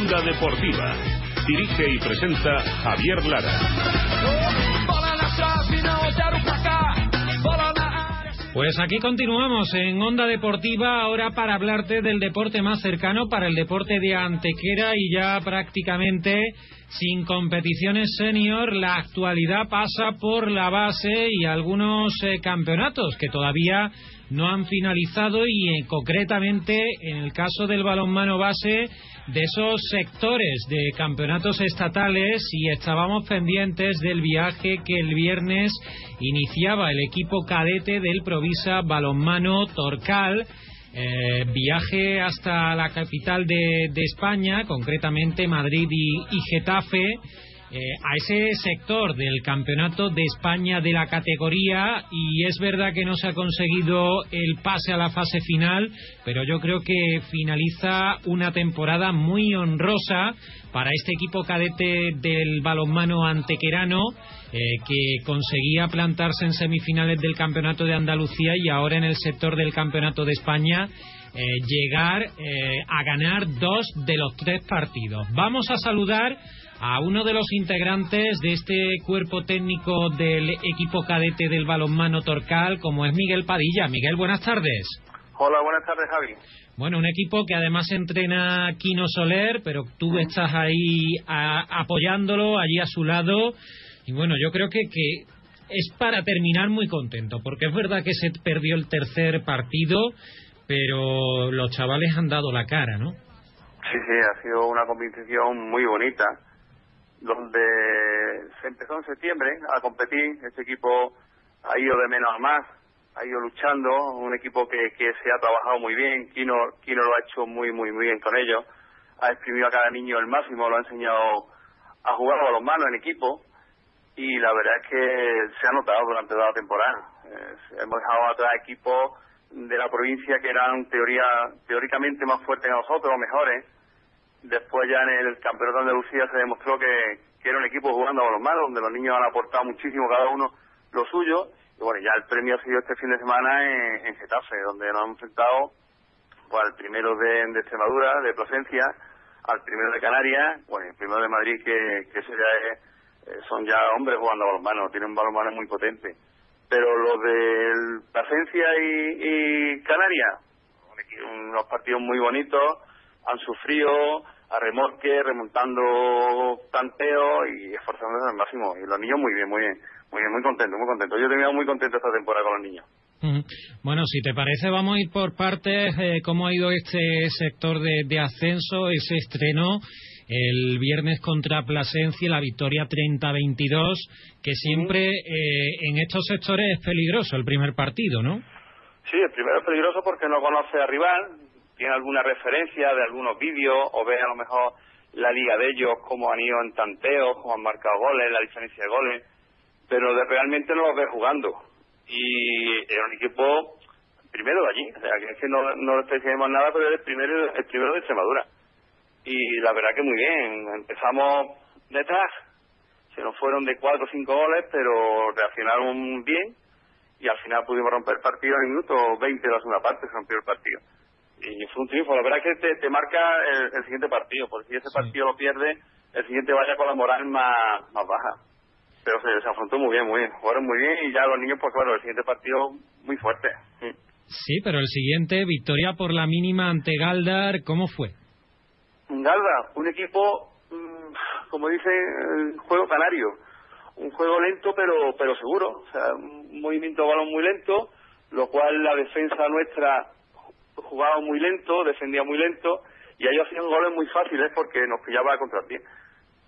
Onda Deportiva. Dirige y presenta Javier Lara. Pues aquí continuamos en Onda Deportiva, ahora para hablarte del deporte más cercano, para el deporte de Antequera y ya prácticamente sin competiciones senior, la actualidad pasa por la base y algunos eh, campeonatos que todavía no han finalizado y eh, concretamente en el caso del balonmano base de esos sectores de campeonatos estatales y estábamos pendientes del viaje que el viernes iniciaba el equipo cadete del Provisa Balonmano Torcal. Eh, viaje hasta la capital de, España, concretamente Madrid y Getafe, eh, a ese sector del campeonato de España de la categoría y es verdad que no se ha conseguido el pase a la fase final, pero yo creo que finaliza una temporada muy honrosa para este equipo cadete del balonmano antequerano eh, que conseguía plantarse en semifinales del campeonato de Andalucía y ahora en el sector del campeonato de España eh, llegar a ganar dos de los tres partidos. Vamos a saludar a uno de los integrantes de este cuerpo técnico del equipo cadete del balonmano Torcal, como es Miguel Padilla. Miguel, buenas tardes. Hola, buenas tardes, Javi. Bueno, un equipo que además entrena Quino Soler, pero tú estás ahí apoyándolo, allí a su lado. Y bueno, yo creo que, que es para terminar muy contento, porque es verdad que se perdió el tercer partido, pero los chavales han dado la cara, ¿no? Sí, sí, ha sido una competición muy bonita donde se empezó en septiembre a competir. Este equipo ha ido de menos a más, ha ido luchando, un equipo que, que se ha trabajado muy bien, Kino, Kino lo ha hecho muy, muy, muy bien con ellos, ha exprimido a cada niño el máximo, lo ha enseñado a jugar a los manos en equipo y la verdad es que se ha notado durante toda la temporada. hemos dejado atrás equipos de la provincia que eran teoría, teóricamente más fuertes que nosotros, mejores, Después ya en el Campeonato de Andalucía se demostró que, era un equipo jugando a los donde los niños han aportado muchísimo cada uno lo suyo. Y bueno, ya el premio ha sido este fin de semana en, Getafe, donde nos hemos enfrentado pues, al primero de, Extremadura, de Plasencia, al primero de Canarias, bueno, el primero de Madrid, que, que ya eh, son ya hombres jugando a los manos, tienen un balonmano muy potente. Pero los de Plasencia y, y Canarias, unos partidos muy bonitos, han sufrido a remorque, remontando tanteo y esforzándose al máximo. Y los niños muy bien, muy bien, muy bien, muy contentos, muy contentos. Yo he tenido muy contento esta temporada con los niños. Bueno, si te parece, vamos a ir por partes. Eh, ¿Cómo ha ido este sector de, ascenso, ese estreno? el viernes contra Plasencia, la victoria 30-22, que siempre eh, en estos sectores es peligroso el primer partido, ¿no? Sí, el primero es peligroso porque no conoce a rival, tiene alguna referencia de algunos vídeos o ve a lo mejor la liga de ellos, cómo han ido en tanteos, cómo han marcado goles, la diferencia de goles, pero de, realmente no los ve jugando. Y era un equipo primero de allí, o sea, que es que no, no decimos nada, pero es el primero, el primero de Extremadura. Y la verdad que muy bien, empezamos detrás, se nos fueron de cuatro o cinco goles, pero reaccionaron bien y al final pudimos romper el partido en minuto 20 de la segunda parte, se rompió el partido y fue un triunfo. La verdad es que te, marca el, siguiente partido, porque si ese partido lo pierde, el siguiente vaya con la moral más, más baja. Pero se, afrontó muy bien, muy bien. Jugaron muy bien y ya los niños, pues claro, el siguiente partido muy fuerte. Sí, pero el siguiente, victoria por la mínima ante Galdar, ¿cómo fue? Galdar, un equipo, mm, como dice, el juego canario. Un juego lento pero pero seguro. O sea, un movimiento de balón muy lento, lo cual la defensa nuestra jugaba muy lento, defendía muy lento y ellos hacían goles muy fáciles porque nos pillaba contra ti.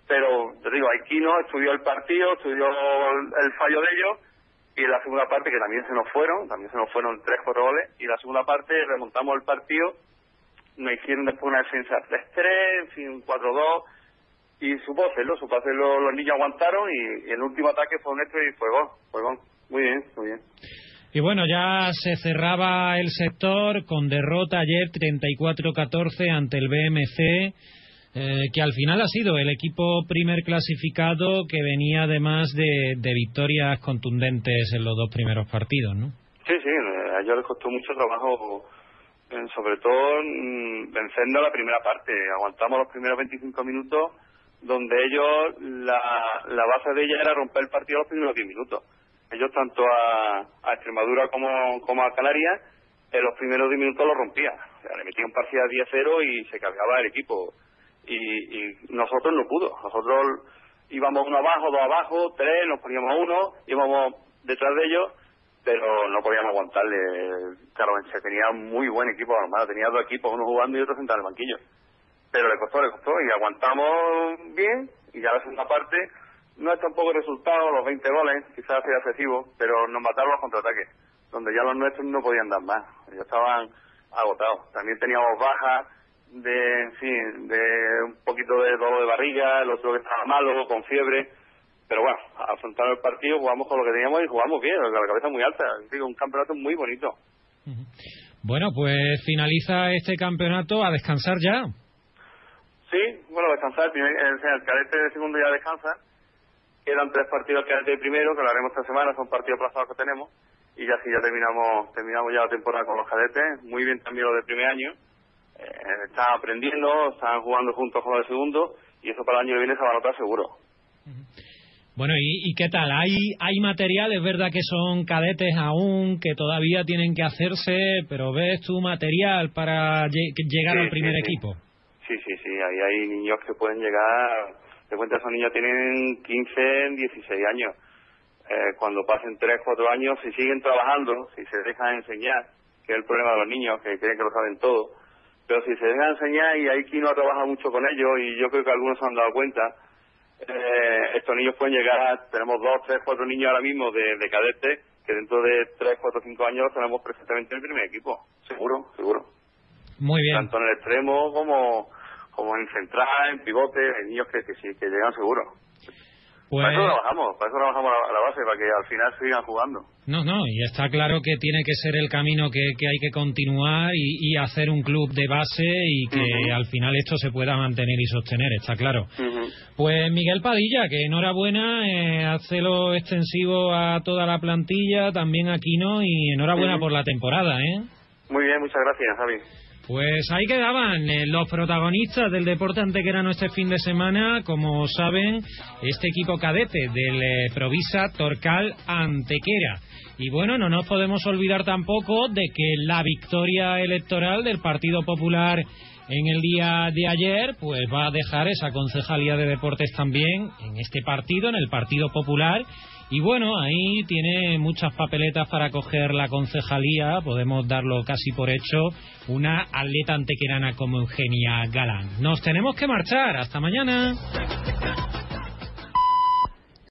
Pero te digo, Aikino estudió el partido, estudió el fallo de ellos y en la segunda parte que también se nos fueron, también se nos fueron tres cuatro goles y la segunda parte remontamos el partido, nos hicieron después una defensa 3-3, en fin, 4-2 y supo hacerlo, supo hacerlo, los niños aguantaron y, el último ataque fue nuestro y fue gol, fue gol. Muy bien, muy bien. Y bueno, ya se cerraba el sector con derrota ayer 34-14 ante el BMC, eh, que al final ha sido el equipo primer clasificado que venía además de, victorias contundentes en los dos primeros partidos, ¿no? Sí, sí, a ellos les costó mucho trabajo sobre todo mm, venciendo la primera parte. Aguantamos los primeros 25 minutos donde ellos, la, la base de ella era romper el partido los primeros 10 minutos. Ellos tanto a, Extremadura como, a Canarias en los primeros 10 minutos lo rompían. O sea, le metían partida 10-0 y se cargaba el equipo. Y, y nosotros no pudo. Nosotros íbamos uno abajo, dos abajo, tres, nos poníamos uno, íbamos detrás de ellos pero no podíamos aguantarle. Claro, se tenía muy buen equipo armado, tenía dos equipos, uno jugando y otro sentado en el banquillo. Pero le costó, le costó y aguantamos bien y ya la segunda parte no es tampoco el resultado, los 20 goles, quizás sea excesivo, pero nos mataron los contraataques, donde ya los nuestros no podían dar más, ellos estaban agotados. También teníamos bajas de, sí, de un poquito de dolor de barriga, el otro que estaba malo, con fiebre, pero bueno, afrontar el partido, jugamos con lo que teníamos y jugamos bien, con la cabeza muy alta. Digo, un campeonato muy bonito. Bueno, pues finaliza este campeonato a descansar ya. Sí, bueno, descansar. El, el cadete de segundo ya descansa. Quedan tres partidos cadete de primero, que lo haremos esta semana, son partidos plazados que tenemos. Y ya sí, ya terminamos terminamos ya la temporada con los cadetes. Muy bien también los de primer año. Eh, están aprendiendo, están jugando juntos con los de segundo. Y eso para el año que viene se va a notar seguro. Bueno, ¿y, qué tal? ¿Hay, ¿Hay material? Es verdad que son cadetes aún, que todavía tienen que hacerse, pero ¿ves tu material para llegar al primer equipo? Sí, sí, sí. Ahí hay niños que pueden llegar. De cuenta, esos niños tienen 15, 16 años. Eh, cuando pasen 3, 4 años, si siguen trabajando, si se dejan enseñar, que es el problema de los niños, que creen que lo saben todo, pero si se dejan enseñar y hay quien no ha trabajado mucho con ellos, y yo creo que algunos se han dado cuenta, eh, estos niños pueden llegar, tenemos dos, tres, cuatro niños ahora mismo de, de cadete, que dentro de tres, cuatro, cinco años tenemos perfectamente en el primer equipo, seguro, seguro. Muy bien. Tanto en el extremo como, como en central, en pivote, hay niños que, que llegan seguro. Para eso pues- trabajamos, para eso trabajamos a la base, para que al final sigan jugando. No, no, y está claro que tiene que ser el camino que, que hay que continuar y, hacer un club de base y que al final esto se pueda mantener y sostener, está claro. Pues Miguel Padilla, que enhorabuena, eh, hazlo extensivo a toda la plantilla, también aquí no, y enhorabuena por la temporada, ¿eh? Muy bien, muchas gracias, Javi. Pues ahí quedaban eh, los protagonistas del deporte antequerano este fin de semana, como saben, este equipo cadete del eh, Provisa Torcal Antequera. Y bueno, no nos podemos olvidar tampoco de que la victoria electoral del Partido Popular en el día de ayer, pues va a dejar esa concejalía de deportes también en este partido, en el Partido Popular, y bueno, ahí tiene muchas papeletas para coger la concejalía, podemos darlo casi por hecho, una atleta antequerana como Eugenia Galán. Nos tenemos que marchar, hasta mañana.